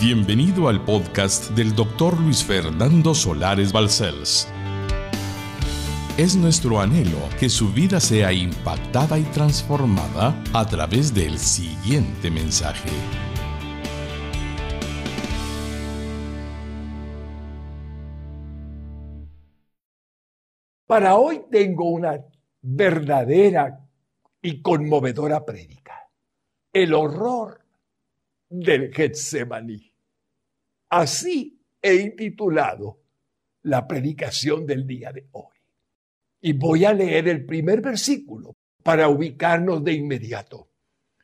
Bienvenido al podcast del doctor Luis Fernando Solares Balcells. Es nuestro anhelo que su vida sea impactada y transformada a través del siguiente mensaje. Para hoy tengo una verdadera y conmovedora prédica. El horror del Getsemaní. Así he intitulado la predicación del día de hoy. Y voy a leer el primer versículo para ubicarnos de inmediato.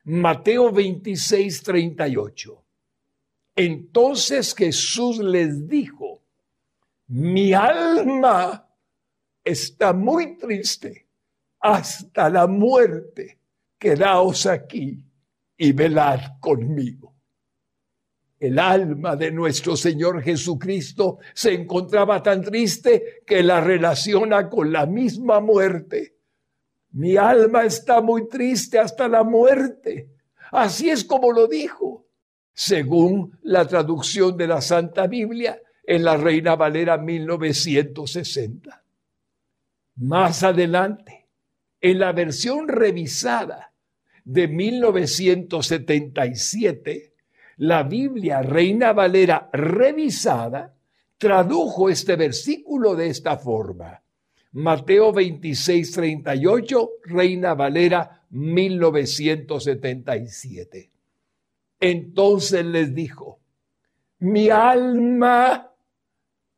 Mateo 26, 38. Entonces Jesús les dijo, mi alma está muy triste hasta la muerte. Quedaos aquí y velad conmigo. El alma de nuestro Señor Jesucristo se encontraba tan triste que la relaciona con la misma muerte. Mi alma está muy triste hasta la muerte. Así es como lo dijo, según la traducción de la Santa Biblia en la Reina Valera 1960. Más adelante, en la versión revisada de 1977, la Biblia Reina Valera revisada tradujo este versículo de esta forma. Mateo 26, 38, Reina Valera 1977. Entonces les dijo, mi alma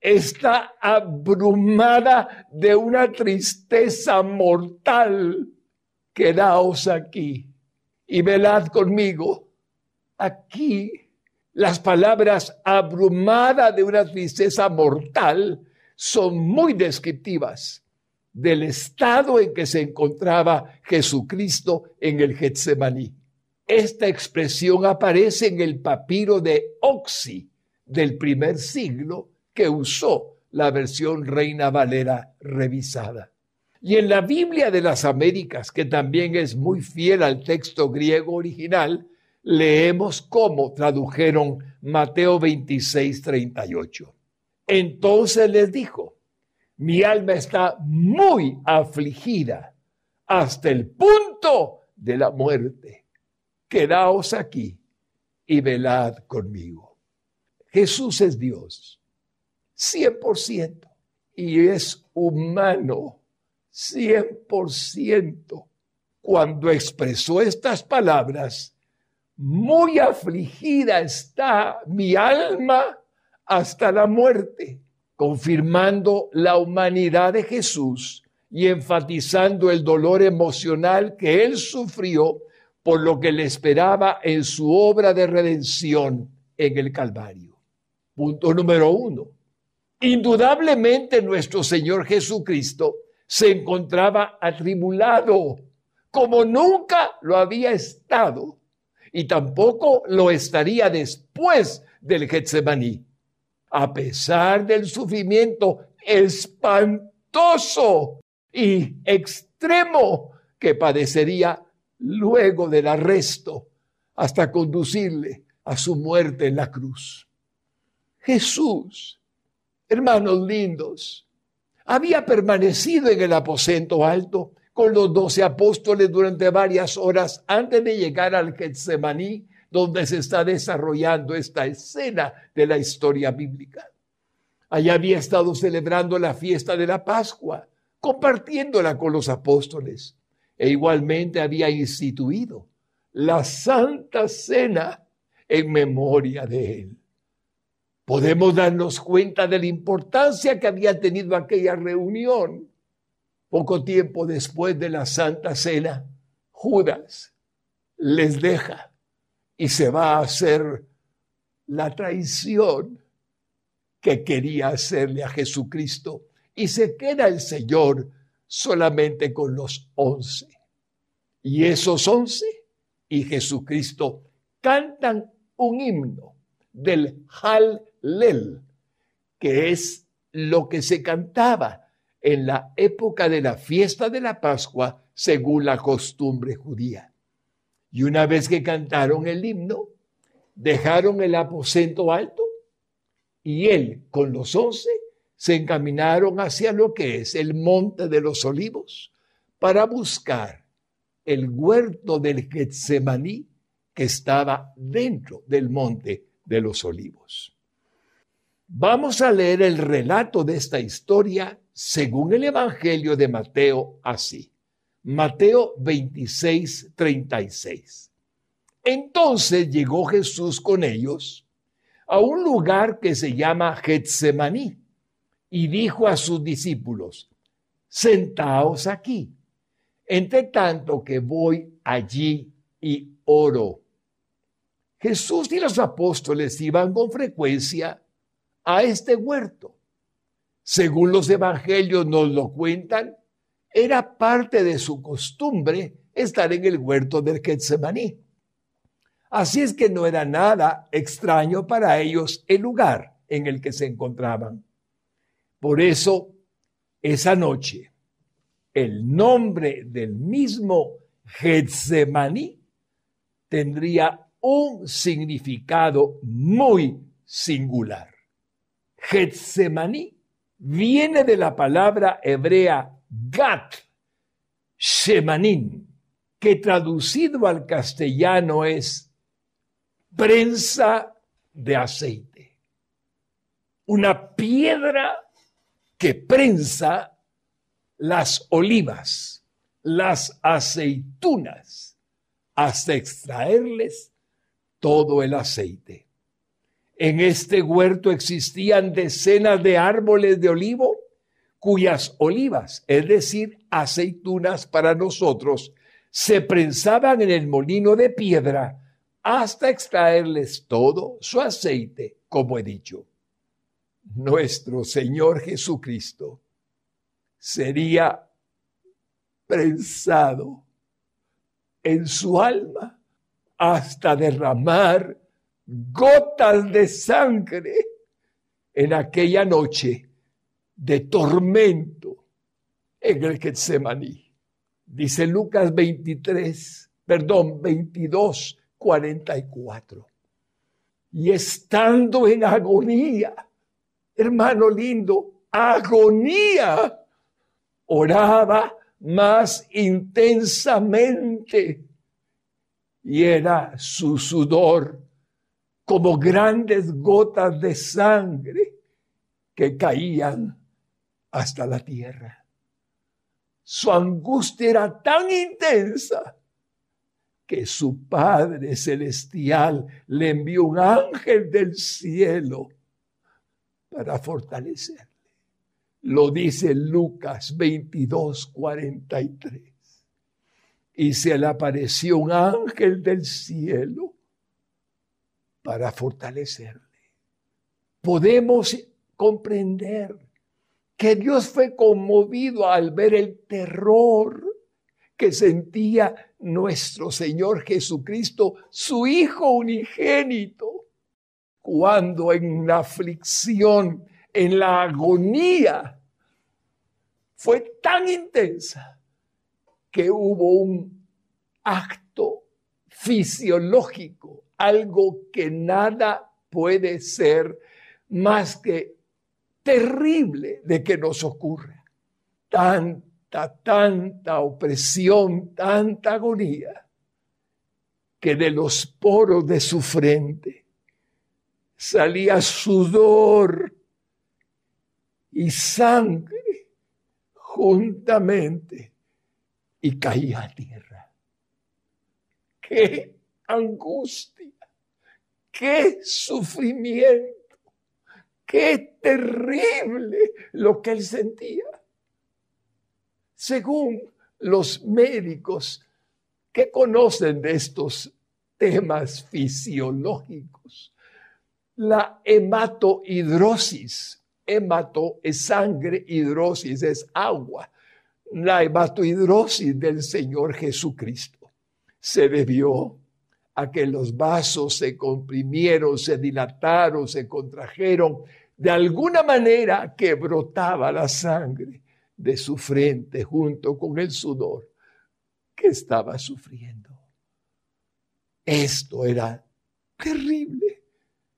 está abrumada de una tristeza mortal. Quedaos aquí y velad conmigo Aquí las palabras abrumada de una tristeza mortal son muy descriptivas del estado en que se encontraba Jesucristo en el Getsemaní. Esta expresión aparece en el papiro de Oxy del primer siglo que usó la versión Reina Valera revisada. Y en la Biblia de las Américas, que también es muy fiel al texto griego original, leemos cómo tradujeron Mateo 26, 38. Entonces les dijo, mi alma está muy afligida hasta el punto de la muerte. Quedaos aquí y velad conmigo. Jesús es Dios, 100%, y es humano, 100%. Cuando expresó estas palabras, muy afligida está mi alma hasta la muerte, confirmando la humanidad de Jesús y enfatizando el dolor emocional que él sufrió por lo que le esperaba en su obra de redención en el Calvario. Punto número uno. Indudablemente nuestro Señor Jesucristo se encontraba atribulado como nunca lo había estado y tampoco lo estaría después del Getsemaní. A pesar del sufrimiento espantoso y extremo que padecería luego del arresto hasta conducirle a su muerte en la cruz. Jesús, hermanos lindos, había permanecido en el aposento alto con los doce apóstoles durante varias horas antes de llegar al Getsemaní, donde se está desarrollando esta escena de la historia bíblica. Allá había estado celebrando la fiesta de la Pascua, compartiéndola con los apóstoles, e igualmente había instituido la Santa Cena en memoria de él. Podemos darnos cuenta de la importancia que había tenido aquella reunión poco tiempo después de la Santa Cena, Judas les deja y se va a hacer la traición que quería hacerle a Jesucristo y se queda el Señor solamente con los once. Y esos once y Jesucristo cantan un himno del Hallel, que es lo que se cantaba en la época de la fiesta de la Pascua según la costumbre judía. Y una vez que cantaron el himno, dejaron el aposento alto y él con los once se encaminaron hacia lo que es el monte de los olivos para buscar el huerto del Getsemaní que estaba dentro del monte de los olivos. Vamos a leer el relato de esta historia según el Evangelio de Mateo así. Mateo 26, 36. Entonces llegó Jesús con ellos a un lugar que se llama Getsemaní y dijo a sus discípulos, sentaos aquí, entre tanto que voy allí y oro. Jesús y los apóstoles iban con frecuencia a este huerto según los evangelios nos lo cuentan, era parte de su costumbre estar en el huerto del Getsemaní. Así es que no era nada extraño para ellos el lugar en el que se encontraban. Por eso, esa noche, el nombre del mismo Getsemaní tendría un significado muy singular. Getsemaní viene de la palabra hebrea gat, shemanin, que traducido al castellano es prensa de aceite. Una piedra que prensa las olivas, las aceitunas, hasta extraerles todo el aceite. En este huerto existían decenas de árboles de olivo cuyas olivas, es decir, aceitunas para nosotros, se prensaban en el molino de piedra hasta extraerles todo su aceite, como he dicho. Nuestro Señor Jesucristo sería prensado en su alma hasta derramar gotas de sangre en aquella noche de tormento en el Getsemaní. Dice Lucas 23, perdón, 22, 44. Y estando en agonía, hermano lindo, agonía, oraba más intensamente y era su sudor como grandes gotas de sangre que caían hasta la tierra. Su angustia era tan intensa que su Padre Celestial le envió un ángel del cielo para fortalecerle. Lo dice Lucas 22, 43. Y se le apareció un ángel del cielo para fortalecerle. Podemos comprender que Dios fue conmovido al ver el terror que sentía nuestro Señor Jesucristo, su Hijo unigénito, cuando en la aflicción, en la agonía, fue tan intensa que hubo un acto fisiológico algo que nada puede ser más que terrible de que nos ocurra. Tanta, tanta opresión, tanta agonía, que de los poros de su frente salía sudor y sangre juntamente y caía a tierra. ¡Qué angustia! Qué sufrimiento, qué terrible lo que él sentía. Según los médicos que conocen de estos temas fisiológicos, la hematohidrosis, hemato es sangre, hidrosis es agua, la hematohidrosis del Señor Jesucristo se debió a que los vasos se comprimieron, se dilataron, se contrajeron, de alguna manera que brotaba la sangre de su frente junto con el sudor que estaba sufriendo. Esto era Terrible.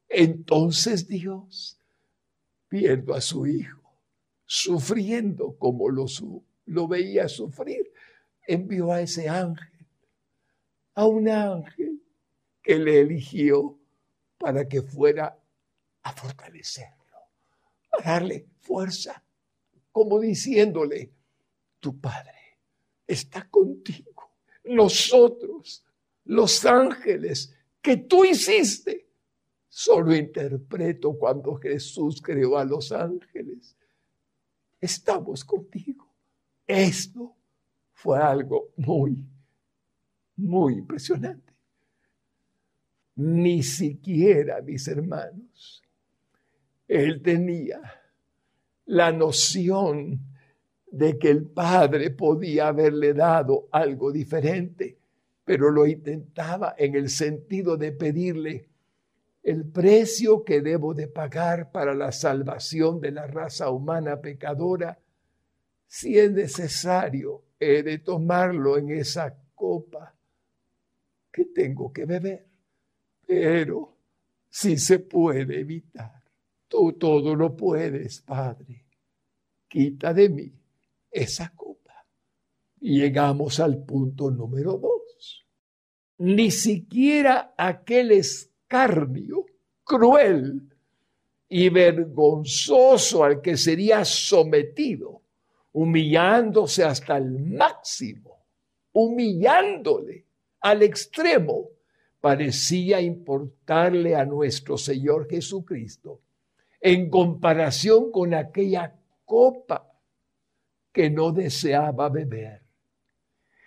Entonces Dios, viendo a su hijo, sufriendo como lo, lo veía sufrir, envió a ese ángel, a un ángel que le eligió para que fuera a fortalecerlo, a darle fuerza, como diciéndole, tu Padre está contigo. Nosotros, los ángeles que tú hiciste, solo interpreto cuando Jesús creó a los ángeles. Estamos contigo. Esto fue algo muy, muy impresionante. Ni siquiera, mis hermanos, él tenía la noción de que el Padre podía haberle dado algo diferente, pero lo intentaba en el sentido de pedirle el precio que debo de pagar para la salvación de la raza humana pecadora, si es necesario, he de tomarlo en esa copa que tengo que beber. Pero si se puede evitar, tú todo lo puedes, Padre. Quita de mí esa copa. Llegamos al punto número dos. Ni siquiera aquel escarnio cruel y vergonzoso al que sería sometido, humillándose hasta el máximo, humillándole al extremo, parecía importarle a nuestro Señor Jesucristo en comparación con aquella copa que no deseaba beber.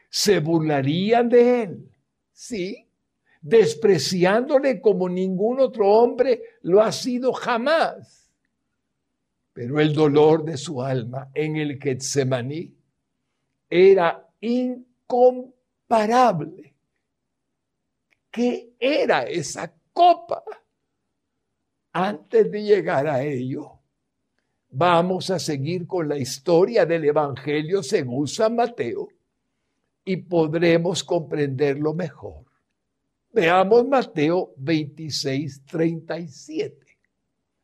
Se burlarían de él, sí, despreciándole como ningún otro hombre lo ha sido jamás. Pero el dolor de su alma en el Getsemaní era incomparable. ¿Qué era esa copa? Antes de llegar a ello, vamos a seguir con la historia del Evangelio según San Mateo y podremos comprenderlo mejor. Veamos Mateo 26, 37.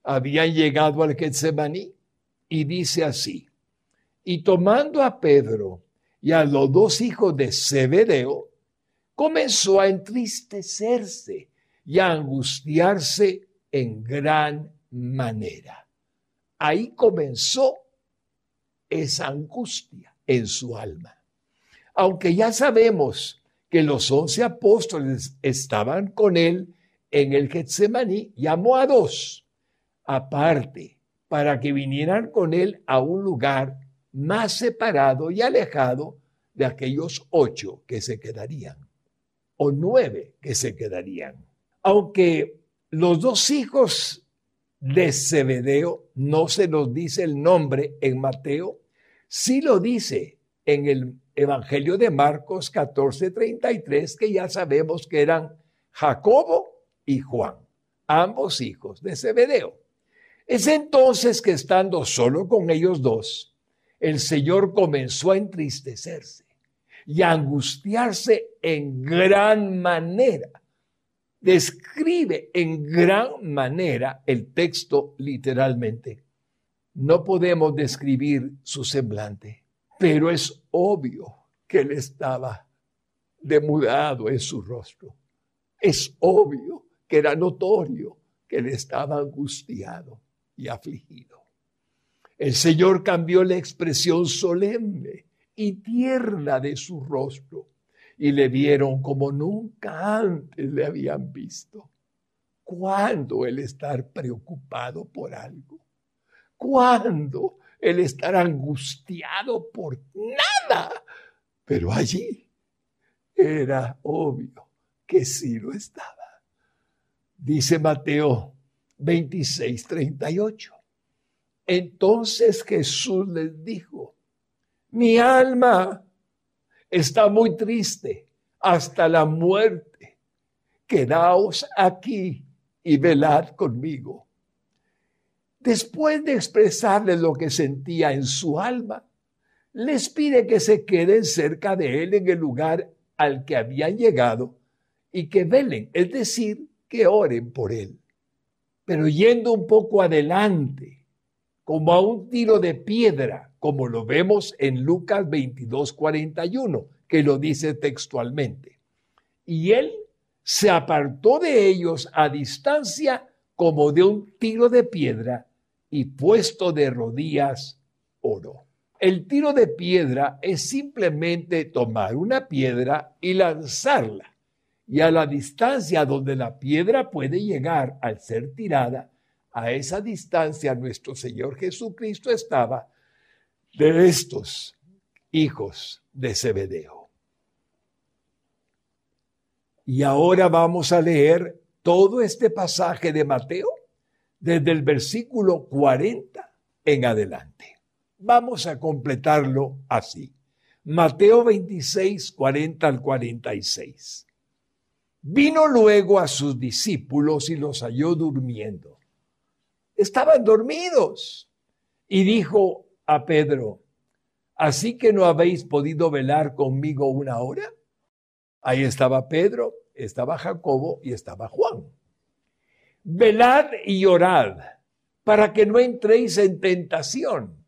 Habían llegado al Getsemaní y dice así, y tomando a Pedro y a los dos hijos de Zebedeo, comenzó a entristecerse y a angustiarse en gran manera. Ahí comenzó esa angustia en su alma. Aunque ya sabemos que los once apóstoles estaban con él en el Getsemaní, llamó a dos aparte para que vinieran con él a un lugar más separado y alejado de aquellos ocho que se quedarían, o nueve que se quedarían. Aunque los dos hijos de Zebedeo no se nos dice el nombre en Mateo, sí lo dice en el Evangelio de Marcos 14:33, que ya sabemos que eran Jacobo y Juan, ambos hijos de Zebedeo. Es entonces que estando solo con ellos dos, el Señor comenzó a entristecerse y angustiarse en gran manera. Describe en gran manera el texto literalmente. No podemos describir su semblante, pero es obvio que él estaba demudado en su rostro. Es obvio que era notorio que él estaba angustiado y afligido. El Señor cambió la expresión solemne y tierna de su rostro y le vieron como nunca antes le habían visto. ¿Cuándo el estar preocupado por algo? ¿Cuándo el estar angustiado por nada? Pero allí era obvio que sí lo estaba. Dice Mateo 26, 38. Entonces Jesús les dijo, mi alma está muy triste hasta la muerte. Quedaos aquí y velad conmigo. Después de expresarle lo que sentía en su alma, les pide que se queden cerca de él en el lugar al que habían llegado y que velen, es decir, que oren por él. Pero yendo un poco adelante, como a un tiro de piedra, como lo vemos en Lucas 22, 41, que lo dice textualmente. Y él se apartó de ellos a distancia como de un tiro de piedra y puesto de rodillas oró. El tiro de piedra es simplemente tomar una piedra y lanzarla y a la distancia donde la piedra puede llegar al ser tirada, a esa distancia nuestro Señor Jesucristo estaba de estos hijos de Zebedeo. Y ahora vamos a leer todo este pasaje de Mateo desde el versículo 40 en adelante. Vamos a completarlo así. Mateo 26, 40 al 46. Vino luego a sus discípulos y los halló durmiendo. Estaban dormidos. Y dijo a Pedro, ¿así que no habéis podido velar conmigo una hora? Ahí estaba Pedro, estaba Jacobo y estaba Juan. Velad y orad para que no entréis en tentación.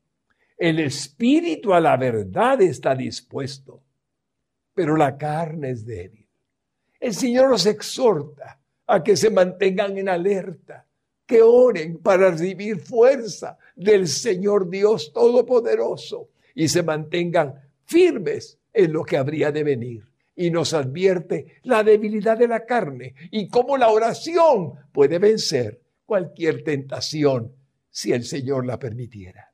El espíritu a la verdad está dispuesto, pero la carne es débil. El Señor los exhorta a que se mantengan en alerta, que oren para recibir fuerza del Señor Dios Todopoderoso y se mantengan firmes en lo que habría de venir. Y nos advierte la debilidad de la carne y cómo la oración puede vencer cualquier tentación si el Señor la permitiera.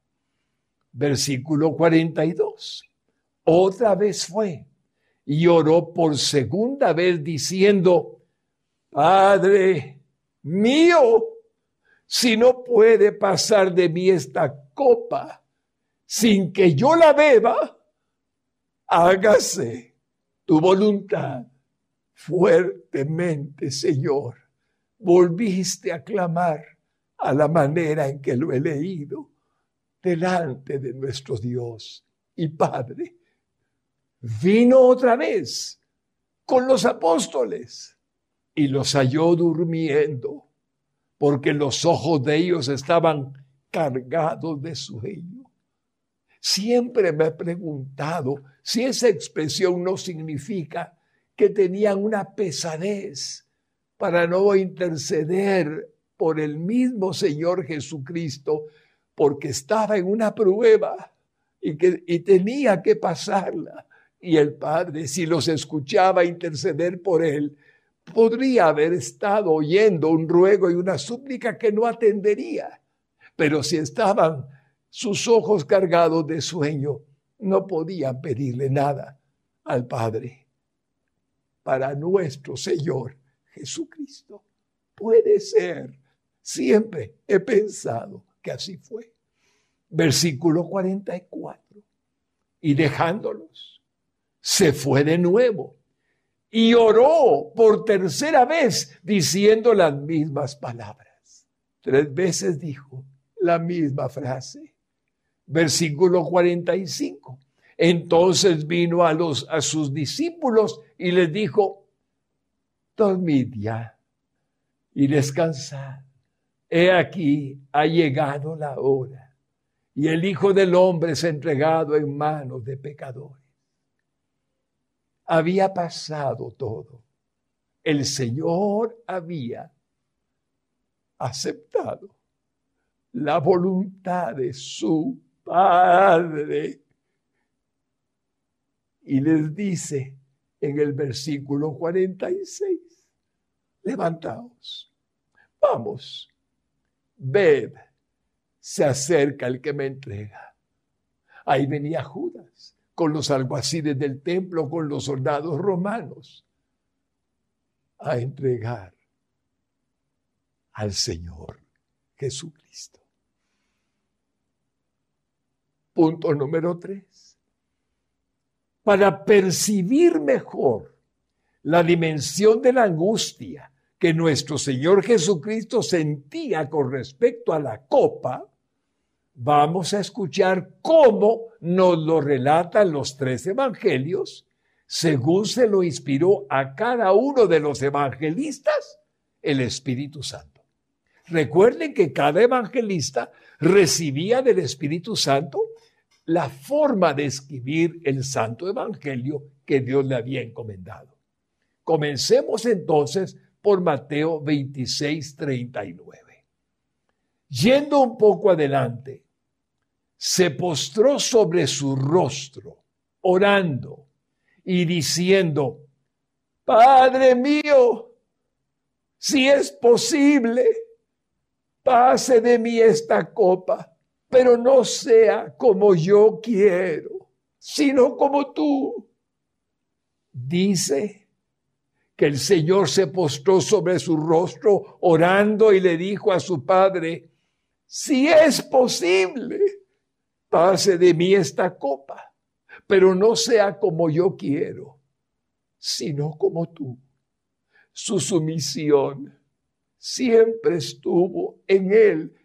Versículo 42. Otra vez fue y oró por segunda vez diciendo, Padre mío, si no puede pasar de mí esta copa sin que yo la beba, hágase tu voluntad fuertemente, Señor. Volviste a clamar a la manera en que lo he leído delante de nuestro Dios y Padre vino otra vez con los apóstoles y los halló durmiendo, porque los ojos de ellos estaban cargados de sueño. Siempre me he preguntado si esa expresión no significa que tenían una pesadez para no interceder por el mismo Señor Jesucristo, porque estaba en una prueba y, que, y tenía que pasarla. Y el Padre, si los escuchaba interceder por él, podría haber estado oyendo un ruego y una súplica que no atendería. Pero si estaban sus ojos cargados de sueño, no podían pedirle nada al Padre. Para nuestro Señor Jesucristo. Puede ser. Siempre he pensado que así fue. Versículo 44. Y dejándolos se fue de nuevo y oró por tercera vez diciendo las mismas palabras. Tres veces dijo la misma frase. Versículo 45. Entonces vino a, los, sus discípulos y les dijo, dormid ya y descansad. He aquí, ha llegado la hora y el Hijo del Hombre es entregado en manos de pecadores había pasado todo. El Señor había aceptado la voluntad de su Padre. Y les dice en el versículo 46, levantaos, vamos, ved, se acerca el que me entrega. Ahí venía Judas con los alguaciles del templo, con los soldados romanos, a entregar al Señor Jesucristo. Punto número tres. Para percibir mejor la dimensión de la angustia que nuestro Señor Jesucristo sentía con respecto a la copa, vamos a escuchar cómo nos lo relatan los tres evangelios, según se lo inspiró a cada uno de los evangelistas el Espíritu Santo. Recuerden que cada evangelista recibía del Espíritu Santo la forma de escribir el Santo Evangelio que Dios le había encomendado. Comencemos entonces por Mateo 26, 39. Yendo un poco adelante, se postró sobre su rostro, orando y diciendo, Padre mío, si es posible, pase de mí esta copa, pero no sea como yo quiero, sino como tú. Dice que el Señor se postró sobre su rostro orando y le dijo a su padre, si es posible, pase de mí esta copa, pero no sea como yo quiero, sino como tú. Su sumisión siempre estuvo en él,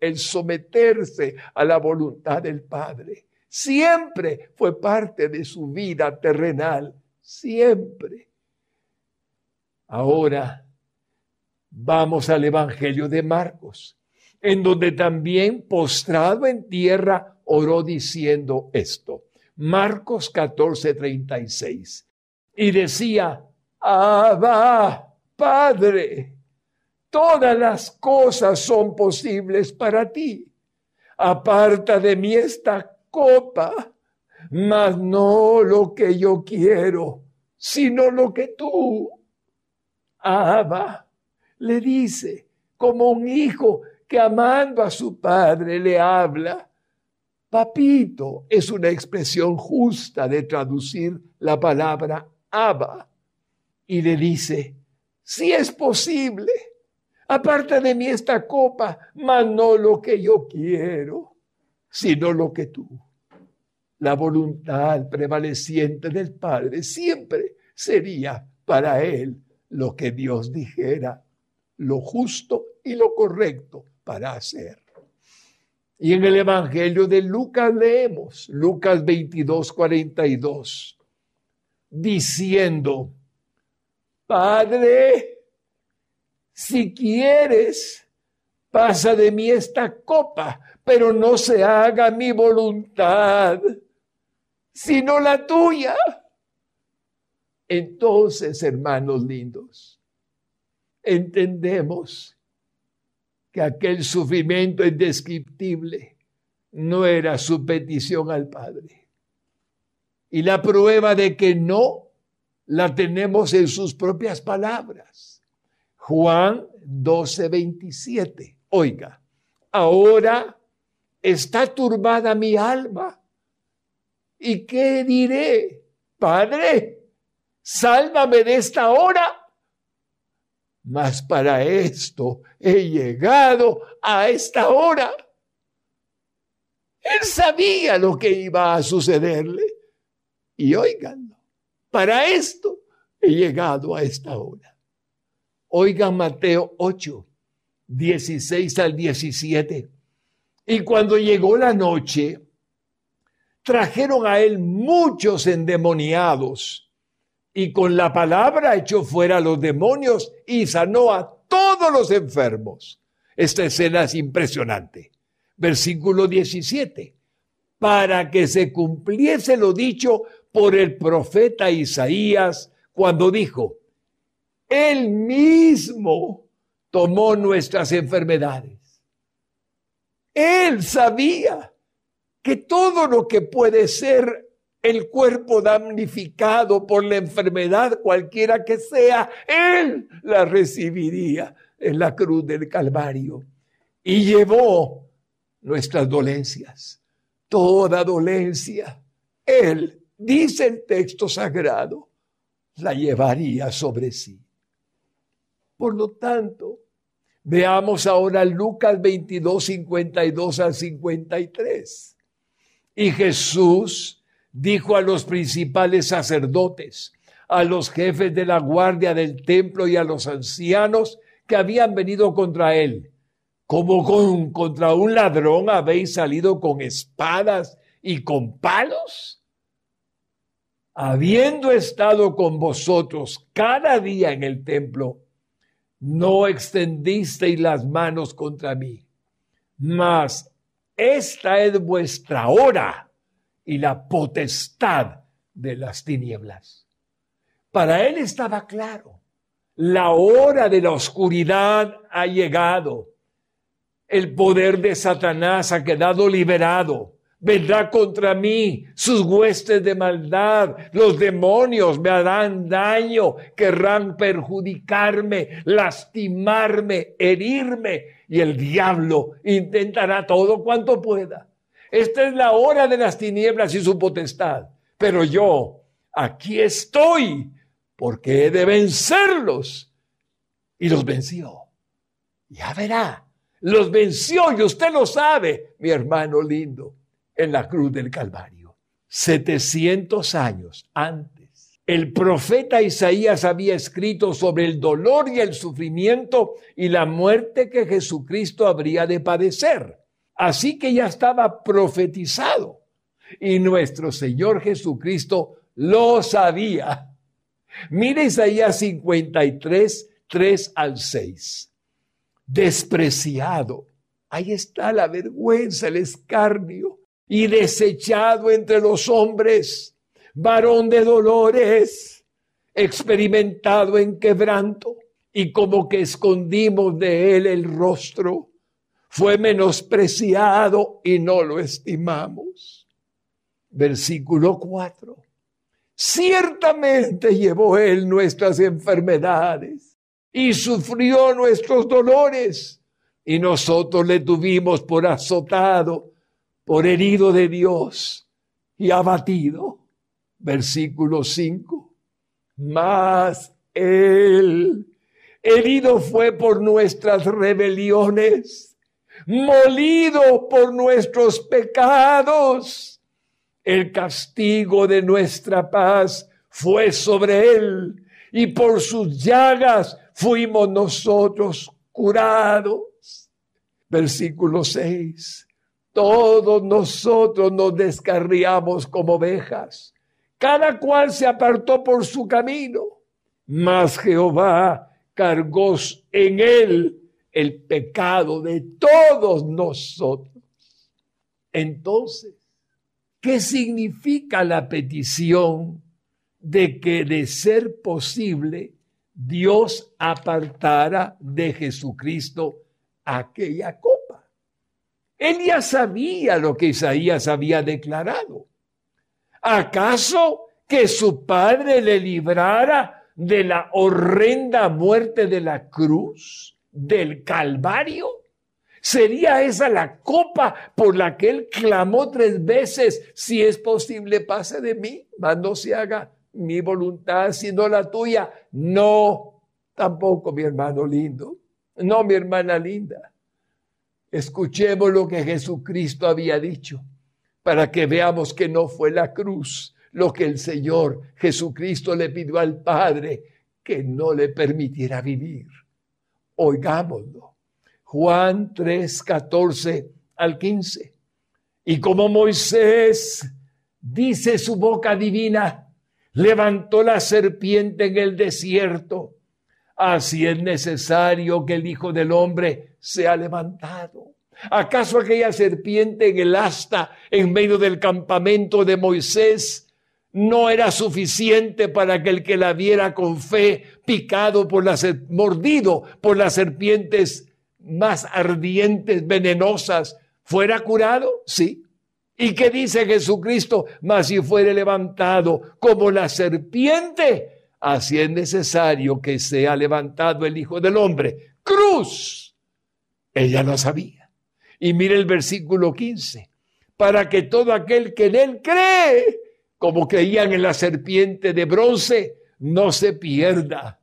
el someterse a la voluntad del Padre. Siempre fue parte de su vida terrenal, siempre. Ahora vamos al Evangelio de Marcos en donde también postrado en tierra oró diciendo esto. Marcos 14, 36. Y decía, Abba, Padre, todas las cosas son posibles para ti. Aparta de mí esta copa, mas no lo que yo quiero, sino lo que tú. Abba, le dice, como un hijo que amando a su padre le habla. Papito es una expresión justa de traducir la palabra Abba. Y le dice, si es posible, aparta de mí esta copa, mas no lo que yo quiero, sino lo que tú. La voluntad prevaleciente del Padre siempre sería para él lo que Dios dijera, lo justo y lo correcto Y en el Evangelio de Lucas leemos, Lucas 22, 42, diciendo, Padre, si quieres, pasa de mí esta copa, pero no se haga mi voluntad, sino la tuya. Entonces, hermanos lindos, entendemos que aquel sufrimiento indescriptible no era su petición al Padre. Y la prueba de que no la tenemos en sus propias palabras. Juan 12, 27. Oiga, ahora está turbada mi alma. ¿Y qué diré? Padre, sálvame de esta hora mas para esto he llegado a esta hora. Él sabía lo que iba a sucederle. Y oiganlo, para esto he llegado a esta hora. Oigan Mateo 8, 16 al 17. Y cuando llegó la noche, trajeron a él muchos endemoniados y con la palabra echó fuera a los demonios y sanó a todos los enfermos. Esta escena es impresionante. Versículo 17. Para que se cumpliese lo dicho por el profeta Isaías cuando dijo, Él mismo tomó nuestras enfermedades. Él sabía que todo lo que puede ser el cuerpo damnificado por la enfermedad cualquiera que sea, Él la recibiría en la cruz del Calvario. Y llevó nuestras dolencias, toda dolencia. Él, dice el texto sagrado, la llevaría sobre sí. Por lo tanto, veamos ahora Lucas 22, 52 al 53. Y Jesús, dijo a los principales sacerdotes, a los jefes de la guardia del templo y a los ancianos que habían venido contra él. Como con, contra un ladrón habéis salido con espadas y con palos? Habiendo estado con vosotros cada día en el templo, no extendisteis las manos contra mí. Mas esta es vuestra hora y la potestad de las tinieblas. Para él estaba claro, la hora de la oscuridad ha llegado. El poder de Satanás ha quedado liberado vendrá contra mí, sus huestes de maldad, los demonios me harán daño, querrán perjudicarme, lastimarme, herirme, y el diablo intentará todo cuanto pueda. Esta es la hora de las tinieblas y su potestad, pero yo aquí estoy porque he de vencerlos. Y los venció. Ya verá, los venció y usted lo sabe, mi hermano lindo en la cruz del Calvario. 700 años antes, el profeta Isaías había escrito sobre el dolor y el sufrimiento y la muerte que Jesucristo habría de padecer. Así que ya estaba profetizado y nuestro Señor Jesucristo lo sabía. Mire Isaías 53, 3 al 6. Despreciado. Ahí está la vergüenza, el escarnio y desechado entre los hombres, varón de dolores, experimentado en quebranto, y como que escondimos de él el rostro, fue menospreciado y no lo estimamos. Versículo 4. Ciertamente llevó él nuestras enfermedades y sufrió nuestros dolores, y nosotros le tuvimos por azotado por herido de Dios y abatido. Versículo 5. Mas Él herido fue por nuestras rebeliones, molido por nuestros pecados. El castigo de nuestra paz fue sobre Él y por sus llagas fuimos nosotros curados. Versículo 6 todos nosotros nos descarriamos como ovejas. Cada cual se apartó por su camino, mas Jehová cargó en él el pecado de todos nosotros. Entonces, ¿qué significa la petición de que de ser posible Dios apartara de Jesucristo aquella cosa? Él ya sabía lo que Isaías había declarado. ¿Acaso que su padre le librara de la horrenda muerte de la cruz, del Calvario? ¿Sería esa la copa por la que él clamó tres veces, si es posible, pase de mí, mas no se haga mi voluntad sino la tuya? No, tampoco mi hermano lindo, no mi hermana linda. Escuchemos lo que Jesucristo había dicho para que veamos que no fue la cruz lo que el Señor Jesucristo le pidió al Padre que no le permitiera vivir. Oigámoslo. Juan 3, 14 al 15. Y como Moisés dice su boca divina, levantó la serpiente en el desierto, así es necesario que el Hijo del Hombre se ha levantado. ¿Acaso aquella serpiente en el asta en medio del campamento de Moisés no era suficiente para que el que la viera con fe, picado por las, mordido por las serpientes más ardientes, venenosas, fuera curado? Sí. ¿Y qué dice Jesucristo? Mas si fuere levantado como la serpiente, así es necesario que sea levantado el Hijo del Hombre. Cruz ella lo sabía. Y mire el versículo 15, para que todo aquel que en él cree, como creían en la serpiente de bronce, no se pierda,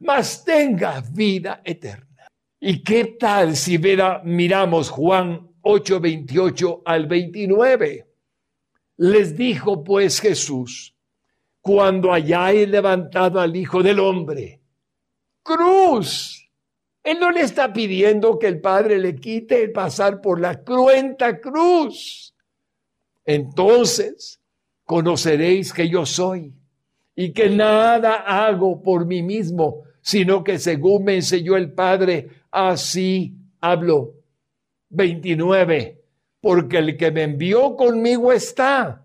mas tenga vida eterna. ¿Y qué tal si miramos Juan 8, 28 al 29? Les dijo pues Jesús, cuando hayáis levantado al Hijo del Hombre, cruz él no le está pidiendo que el Padre le quite el pasar por la cruenta cruz. Entonces conoceréis que yo soy y que nada hago por mí mismo, sino que según me enseñó el Padre, así hablo. 29. Porque el que me envió conmigo está.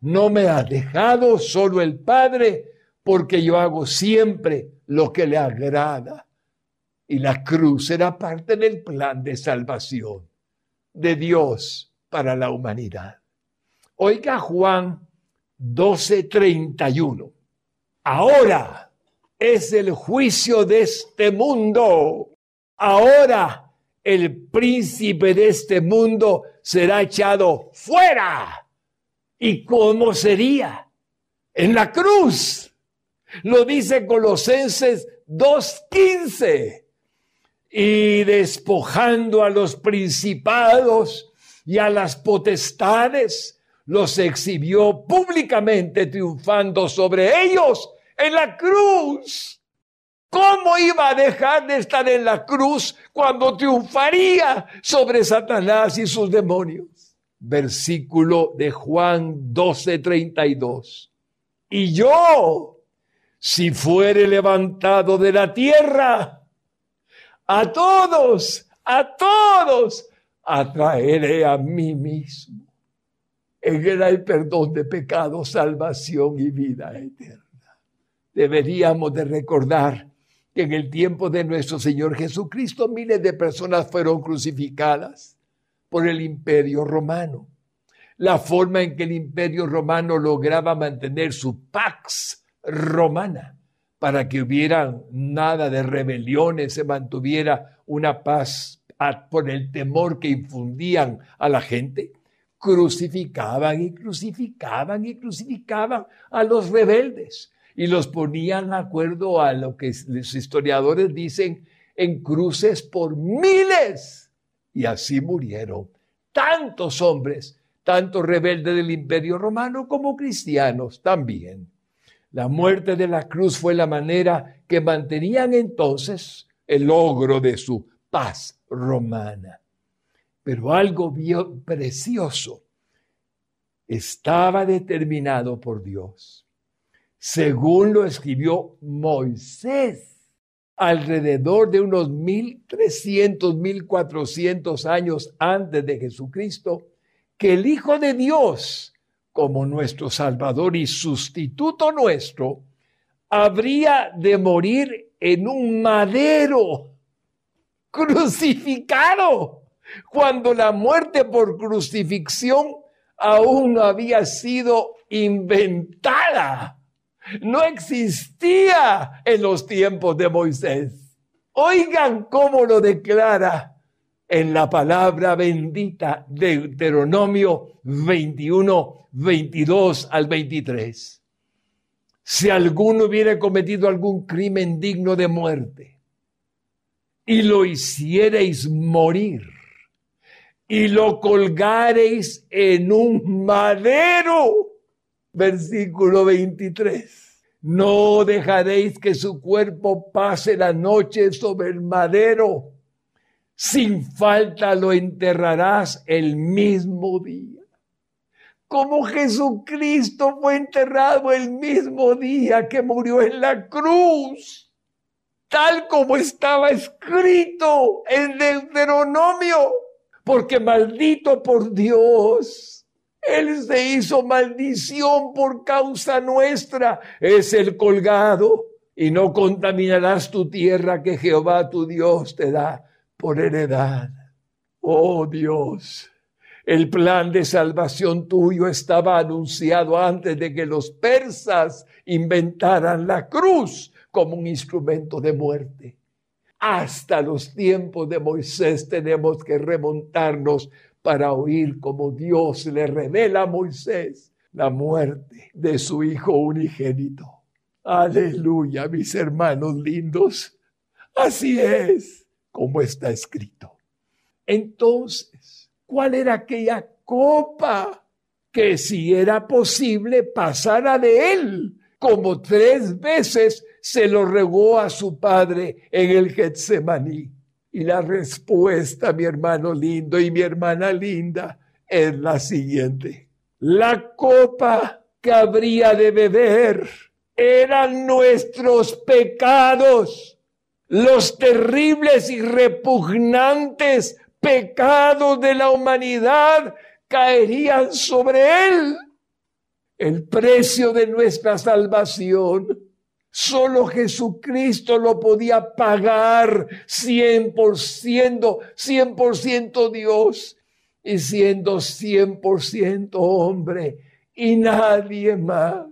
No me ha dejado solo el Padre, porque yo hago siempre lo que le agrada. Y la cruz era parte del plan de salvación de Dios para la humanidad. Oiga Juan 12:31. Ahora es el juicio de este mundo. Ahora el príncipe de este mundo será echado fuera. ¿Y cómo sería? En la cruz. Lo dice Colosenses 2.15. Y despojando a los principados y a las potestades, los exhibió públicamente triunfando sobre ellos en la cruz. ¿Cómo iba a dejar de estar en la cruz cuando triunfaría sobre Satanás y sus demonios? Versículo de Juan 12:32. Y yo, si fuere levantado de la tierra, a todos, a todos, atraeré a mí mismo. En el perdón de pecados, salvación y vida eterna. Deberíamos de recordar que en el tiempo de nuestro Señor Jesucristo miles de personas fueron crucificadas por el imperio romano. La forma en que el imperio romano lograba mantener su pax romana para que hubiera nada de rebeliones, se mantuviera una paz por el temor que infundían a la gente, crucificaban y crucificaban y crucificaban a los rebeldes y los ponían, de acuerdo a lo que los historiadores dicen, en cruces por miles. Y así murieron tantos hombres, tanto rebeldes del imperio romano como cristianos también. La muerte de la cruz fue la manera que mantenían entonces el logro de su paz romana. Pero algo precioso. Estaba determinado por Dios. Según lo escribió Moisés, alrededor de unos 1300, 1400 años antes de Jesucristo, que el Hijo de Dios, como nuestro Salvador y sustituto nuestro, habría de morir en un madero crucificado, cuando la muerte por crucifixión aún no había sido inventada no existía en los tiempos de Moisés. Oigan cómo lo declara en la palabra bendita de Deuteronomio 21, 22 al 23. Si alguno hubiera cometido algún crimen digno de muerte y lo hiciereis morir y lo colgareis en un madero, versículo 23. No dejaréis que su cuerpo pase la noche sobre el madero. Sin falta lo enterrarás el mismo día. Como Jesucristo fue enterrado el mismo día que murió en la cruz, tal como estaba escrito en Deuteronomio, porque maldito por Dios él se hizo maldición por causa nuestra. Es el colgado. Y no contaminarás tu tierra que Jehová tu Dios te da por heredad. Oh Dios, el plan de salvación tuyo estaba anunciado antes de que los persas inventaran la cruz como un instrumento de muerte. Hasta los tiempos de Moisés tenemos que remontarnos para oír como Dios le revela a Moisés la muerte de su Hijo unigénito. Aleluya, mis hermanos lindos. Así es como está escrito. Entonces, ¿cuál era aquella copa que si era posible pasara de él? Como tres veces se lo regó a su padre en el Getsemaní. Y la respuesta, mi hermano lindo y mi hermana linda, es la siguiente. La copa que habría de beber eran nuestros pecados. los terribles y repugnantes pecados de la humanidad caerían sobre él. El precio de nuestra salvación, solo Jesucristo lo podía pagar 100%, 100% Dios y siendo 100% hombre y nadie más.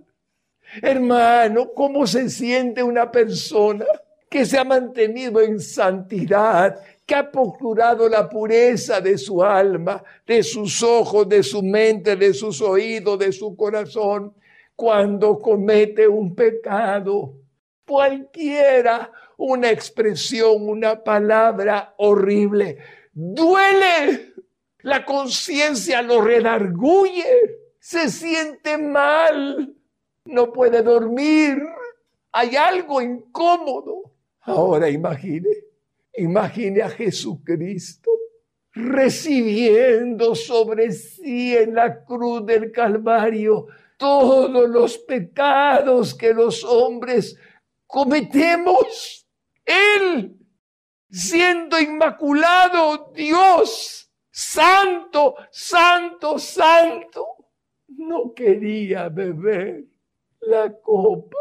Hermano, ¿cómo se siente una persona que se ha mantenido en santidad, que ha procurado la pureza de su alma, de sus ojos, de su mente, de sus oídos, de su corazón, cuando comete un pecado, cualquiera, una expresión, una palabra horrible, duele, la conciencia lo redarguye, se siente mal, no puede dormir, hay algo incómodo. Ahora imagine, imagine a Jesucristo recibiendo sobre sí en la cruz del Calvario todos los pecados que los hombres cometemos. Él, siendo inmaculado Dios, santo, santo, santo, no quería beber la copa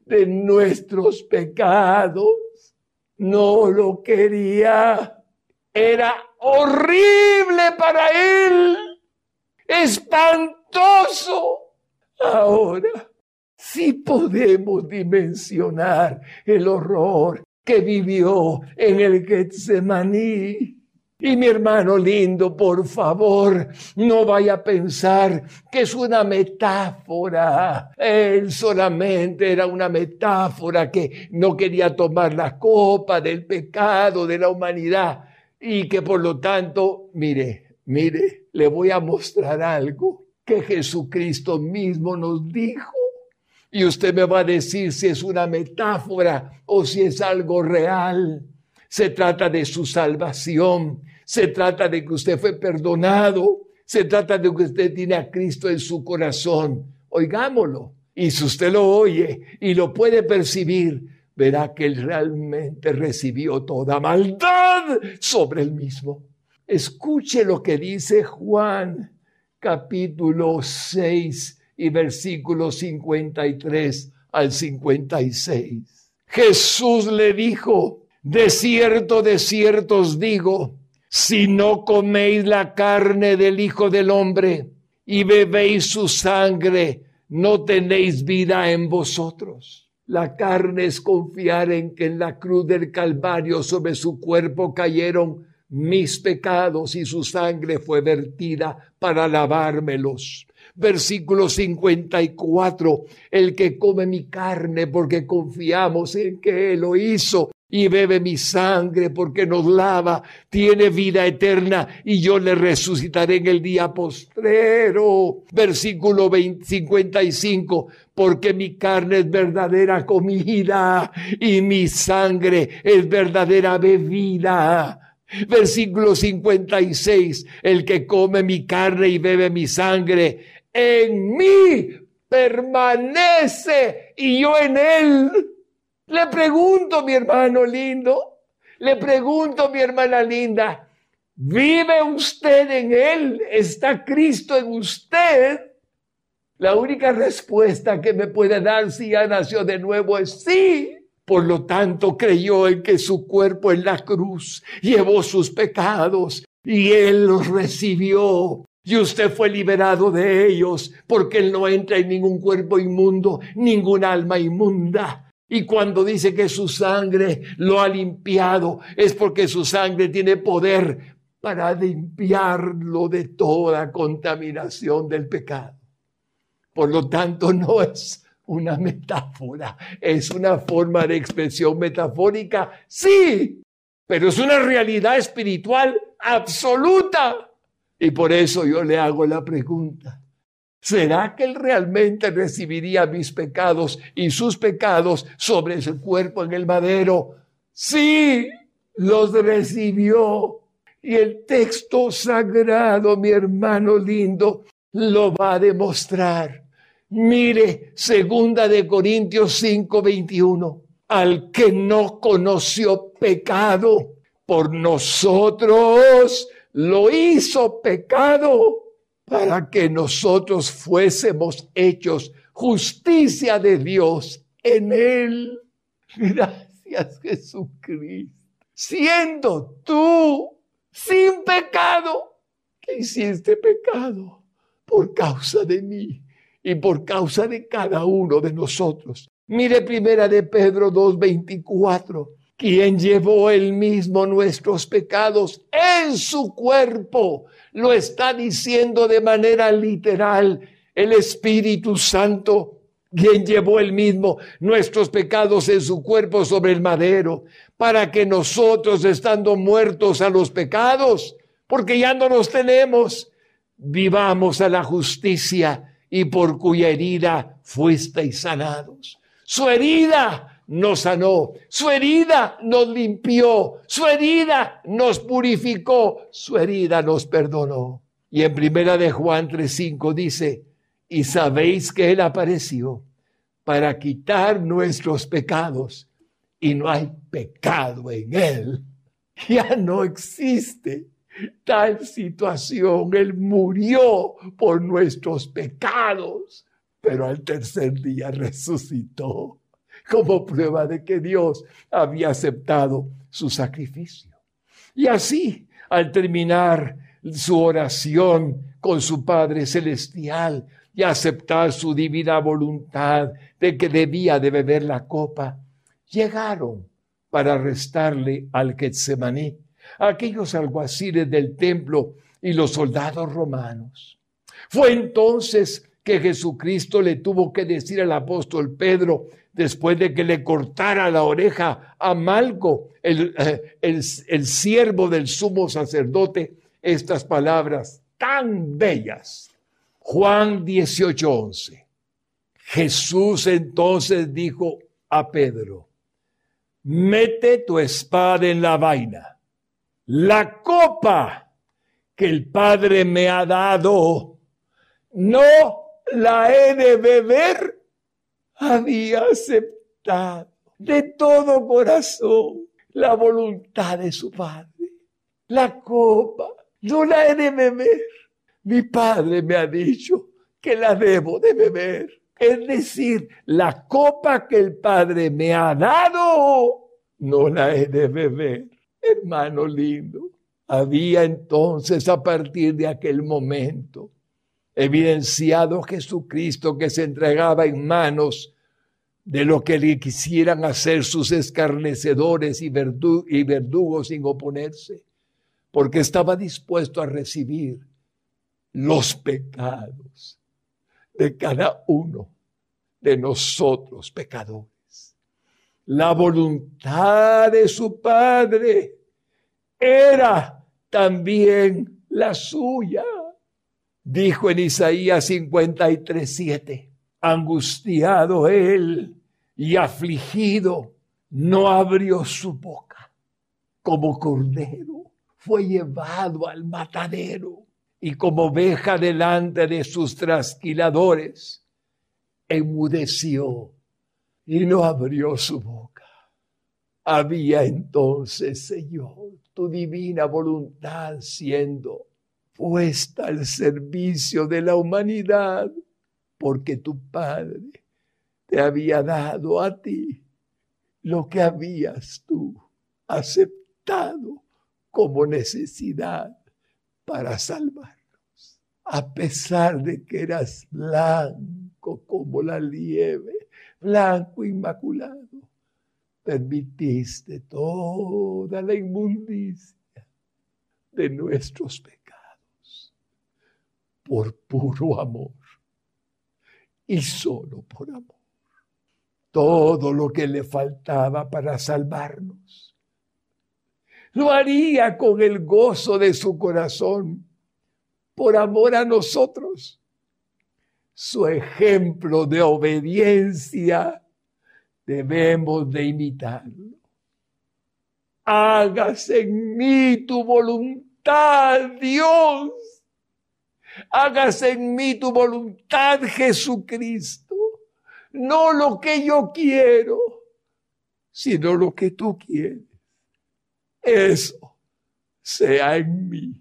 de nuestros pecados. No lo quería. Era horrible para él. Espantoso. Ahora, sí podemos dimensionar el horror que vivió en el Getsemaní. Y mi hermano lindo, por favor, no vaya a pensar que es una metáfora. Él solamente era una metáfora que no quería tomar la copa del pecado de la humanidad y que por lo tanto, mire, mire, le voy a mostrar algo que Jesucristo mismo nos dijo. Y usted me va a decir si es una metáfora o si es algo real. Se trata de su salvación se trata de que usted fue perdonado. Se trata de que usted tiene a Cristo en su corazón. Oigámoslo. Y si usted lo oye y lo puede percibir, verá que él realmente recibió toda maldad sobre él mismo. Escuche lo que dice Juan capítulo 6 y versículo 53 al 56. Jesús le dijo, de cierto, de cierto os digo, si no coméis la carne del Hijo del Hombre y bebéis su sangre, no tenéis vida en vosotros. La carne es confiar en que en la cruz del Calvario sobre su cuerpo cayeron mis pecados y su sangre fue vertida para lavármelos. Versículo 54, el que come mi carne porque confiamos en que Él lo hizo y bebe mi sangre porque nos lava, tiene vida eterna y yo le resucitaré en el día postrero. Versículo 55, porque mi carne es verdadera comida y mi sangre es verdadera bebida. Versículo 56, el que come mi carne y bebe mi sangre, en mí permanece y yo en él le pregunto, mi hermano lindo, le pregunto, mi hermana linda, ¿vive usted en Él? ¿Está Cristo en usted? La única respuesta que me puede dar si ya nació de nuevo es sí. Por lo tanto, creyó en que su cuerpo en la cruz llevó sus pecados y Él los recibió. Y usted fue liberado de ellos porque Él no entra en ningún cuerpo inmundo, ningún alma inmunda. Y cuando dice que su sangre lo ha limpiado, es porque su sangre tiene poder para limpiarlo de toda contaminación del pecado. Por lo tanto, no es una metáfora, es una forma de expresión metafórica, sí, pero es una realidad espiritual absoluta. Y por eso yo le hago la pregunta, ¿Será que él realmente recibiría mis pecados y sus pecados sobre su cuerpo en el madero? Sí, los recibió. Y el texto sagrado, mi hermano lindo, lo va a demostrar. Mire, segunda de Corintios 5, 21. al que no conoció pecado, por nosotros lo hizo pecado para que nosotros fuésemos hechos justicia de Dios en él. Gracias Jesucristo. Siendo tú sin pecado, que hiciste pecado por causa de mí y por causa de cada uno de nosotros. Mire primera de Pedro 2:24, quien llevó él mismo nuestros pecados en su cuerpo. Lo está diciendo de manera literal el Espíritu Santo, quien llevó él mismo nuestros pecados en su cuerpo sobre el madero, para que nosotros, estando muertos a los pecados, porque ya no los tenemos, vivamos a la justicia y por cuya herida fuisteis sanados. Su herida nos sanó, su herida nos limpió, su herida nos purificó, su herida nos perdonó. Y en primera de Juan 3:5 dice, "Y sabéis que él apareció para quitar nuestros pecados, y no hay pecado en él." Ya no existe tal situación. Él murió por nuestros pecados pero al tercer día resucitó como prueba de que Dios había aceptado su sacrificio. Y así, al terminar su oración con su Padre Celestial y aceptar su divina voluntad de que debía de beber la copa, llegaron para arrestarle al Getsemaní, aquellos alguaciles del templo y los soldados romanos. Fue entonces que Jesucristo le tuvo que decir al apóstol Pedro después de que le cortara la oreja a Malco, el, eh, siervo del sumo sacerdote, estas palabras tan bellas. Juan 18:11. Jesús entonces dijo a Pedro, mete tu espada en la vaina. La copa que el Padre me ha dado, no la he de beber, había aceptado de todo corazón la voluntad de su padre. La copa, no la he de beber. Mi padre me ha dicho que la debo de beber. Es decir, la copa que el Padre me ha dado, no la he de beber. Hermano lindo, había entonces a partir de aquel momento evidenciado Jesucristo que se entregaba en manos de lo que le quisieran hacer sus escarnecedores y, y verdugos sin oponerse, porque estaba dispuesto a recibir los pecados de cada uno de nosotros pecadores. La voluntad de su Padre era también la suya dijo en Isaías 53, 7, angustiado él y afligido, no abrió su boca. Como cordero fue llevado al matadero y como oveja delante de sus trasquiladores, enmudeció y no abrió su boca. Había entonces, Señor, tu divina voluntad siendo puesta al servicio de la humanidad, porque tu Padre te había dado a ti lo que habías tú aceptado como necesidad para salvarnos. A pesar de que eras blanco como la nieve, blanco inmaculado, permitiste toda la inmundicia de nuestros pecados por puro amor y solo por amor. Todo lo que le faltaba para salvarnos. Lo haría con el gozo de su corazón por amor a nosotros. Su ejemplo de obediencia debemos de imitarlo. Hágase en mí tu voluntad, Dios hágase en mí tu voluntad, Jesucristo, no lo que yo quiero, sino lo que tú quieres. Eso sea en mí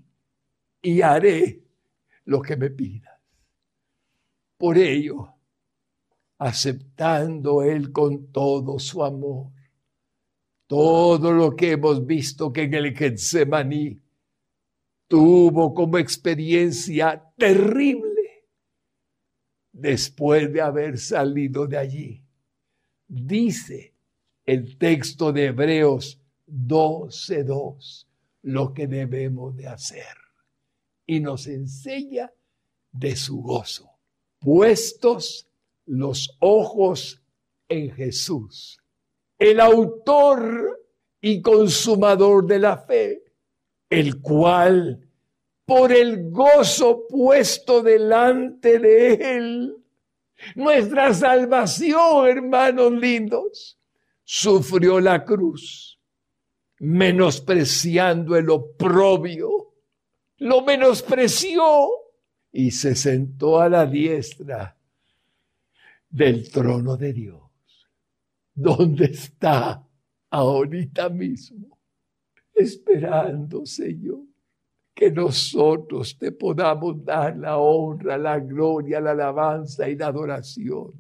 y haré lo que me pidas. Por ello, aceptando Él con todo su amor, todo lo que hemos visto que en el Getsemaní tuvo como experiencia terrible después de haber salido de allí. Dice el texto de Hebreos 12.2 lo que debemos de hacer. Y nos enseña de su gozo, puestos los ojos en Jesús, el autor y consumador de la fe, el cual, por el gozo puesto delante de él, nuestra salvación, hermanos lindos, sufrió la cruz, menospreciando el oprobio, lo menospreció y se sentó a la diestra del trono de Dios. ¿Dónde está ahorita mismo? Esperando, Señor, que nosotros te podamos dar la honra, la gloria, la alabanza y la adoración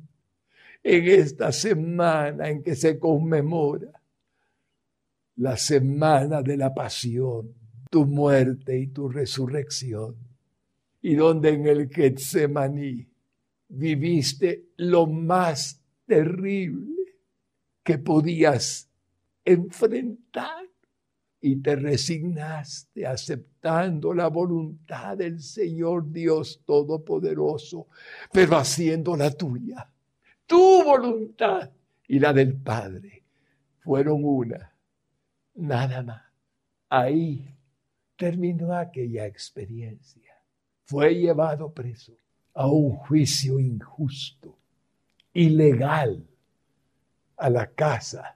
en esta semana en que se conmemora la semana de la pasión, tu muerte y tu resurrección, y donde en el Getsemaní viviste lo más terrible que podías enfrentar y te resignaste aceptando la voluntad del Señor Dios Todopoderoso, pero haciendo la tuya. Tu voluntad y la del Padre fueron una, nada más. Ahí terminó aquella experiencia. Fue llevado preso a un juicio injusto, ilegal, a la casa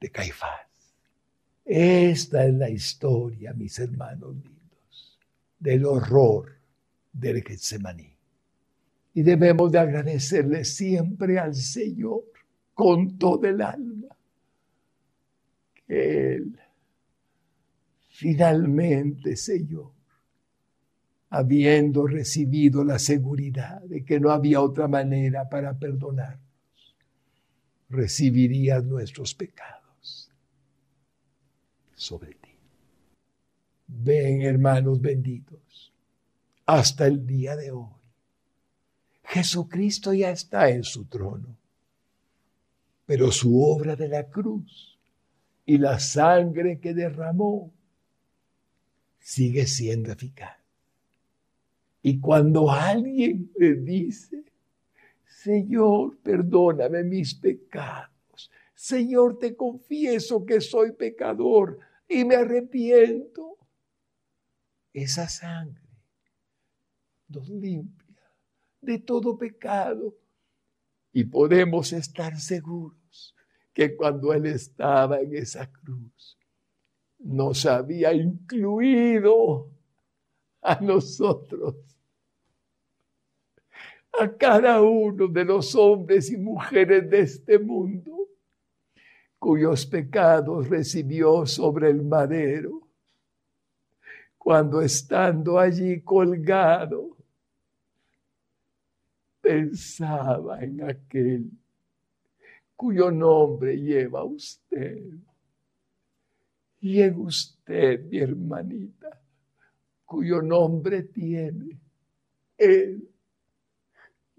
de Caifás. Esta es la historia, mis hermanos lindos, del horror del Getsemaní. Y debemos de agradecerle siempre al Señor con todo el alma que Él finalmente, Señor, habiendo recibido la seguridad de que no había otra manera para perdonarnos, recibiría nuestros pecados sobre ti. Ven, hermanos benditos, hasta el día de hoy. Jesucristo ya está en su trono, pero su obra de la cruz y la sangre que derramó sigue siendo eficaz. Y cuando alguien le dice, Señor, perdóname mis pecados, Señor, te confieso que soy pecador y me arrepiento, esa sangre nos limpia de todo pecado. Y podemos estar seguros que cuando Él estaba en esa cruz, nos había incluido a nosotros a cada uno de los hombres y mujeres de este mundo cuyos pecados recibió sobre el madero, cuando estando allí colgado, pensaba en aquel cuyo nombre lleva usted. Y en usted, mi hermanita, cuyo nombre tiene, él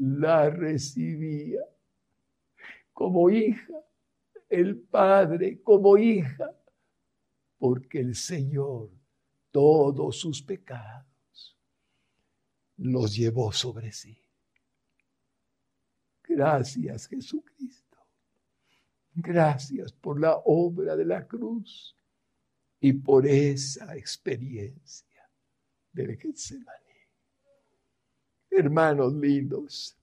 la recibía como hija, el Padre como hija, porque el Señor todos sus pecados los llevó sobre sí. Gracias Jesucristo. Gracias por la obra de la cruz y por esa experiencia del Getsemaní. Hermanos lindos,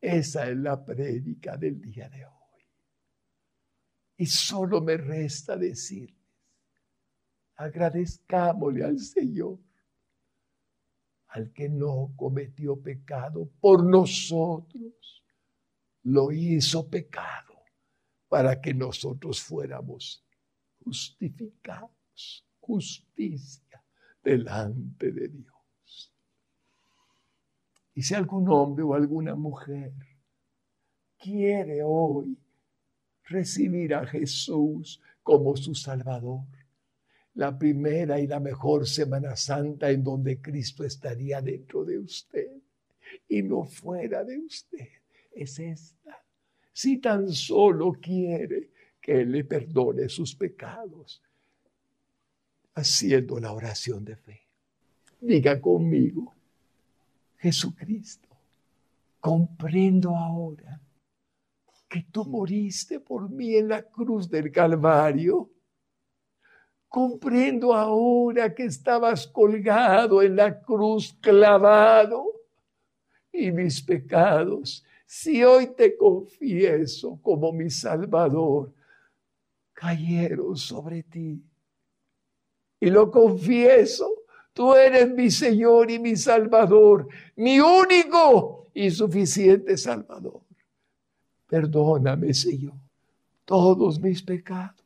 esa es la prédica del día de hoy. Y solo me resta decirles, agradezcámosle al Señor, al que no cometió pecado por nosotros, lo hizo pecado para que nosotros fuéramos justificados, justicia delante de Dios. Y si algún hombre o alguna mujer quiere hoy recibir a Jesús como su Salvador, la primera y la mejor Semana Santa en donde Cristo estaría dentro de usted y no fuera de usted, es esta. Si tan solo quiere que Él le perdone sus pecados, haciendo la oración de fe. Diga conmigo, Jesucristo, comprendo ahora que tú moriste por mí en la cruz del Calvario. Comprendo ahora que estabas colgado en la cruz clavado y mis pecados, si hoy te confieso como mi Salvador, cayeron sobre ti. Y lo confieso, tú eres mi Señor y mi Salvador, mi único y suficiente Salvador. Perdóname, Señor, todos mis pecados.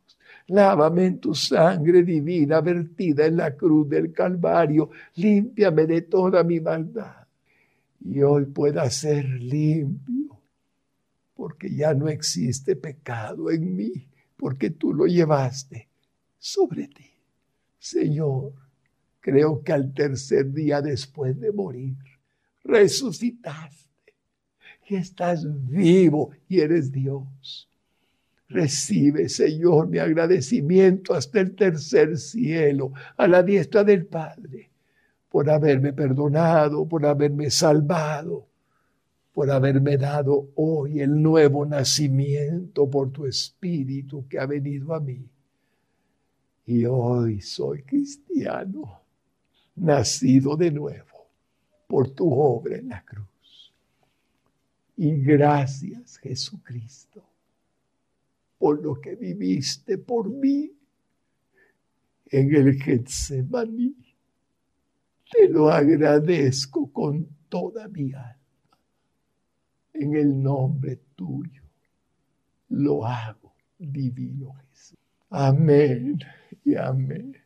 Lávame en tu sangre divina vertida en la cruz del Calvario. Límpiame de toda mi maldad. Y hoy pueda ser limpio, porque ya no existe pecado en mí, porque tú lo llevaste sobre ti. Señor, creo que al tercer día después de morir, resucitaste que estás vivo y eres Dios. Recibe, Señor, mi agradecimiento hasta el tercer cielo, a la diestra del Padre, por haberme perdonado, por haberme salvado, por haberme dado hoy el nuevo nacimiento por tu Espíritu que ha venido a mí. Y hoy soy cristiano, nacido de nuevo por tu obra en la cruz. Y gracias, Jesucristo, por lo que viviste por mí en el Getsemaní. Te lo agradezco con toda mi alma. En el nombre tuyo lo hago, divino Jesús. Amén y amén.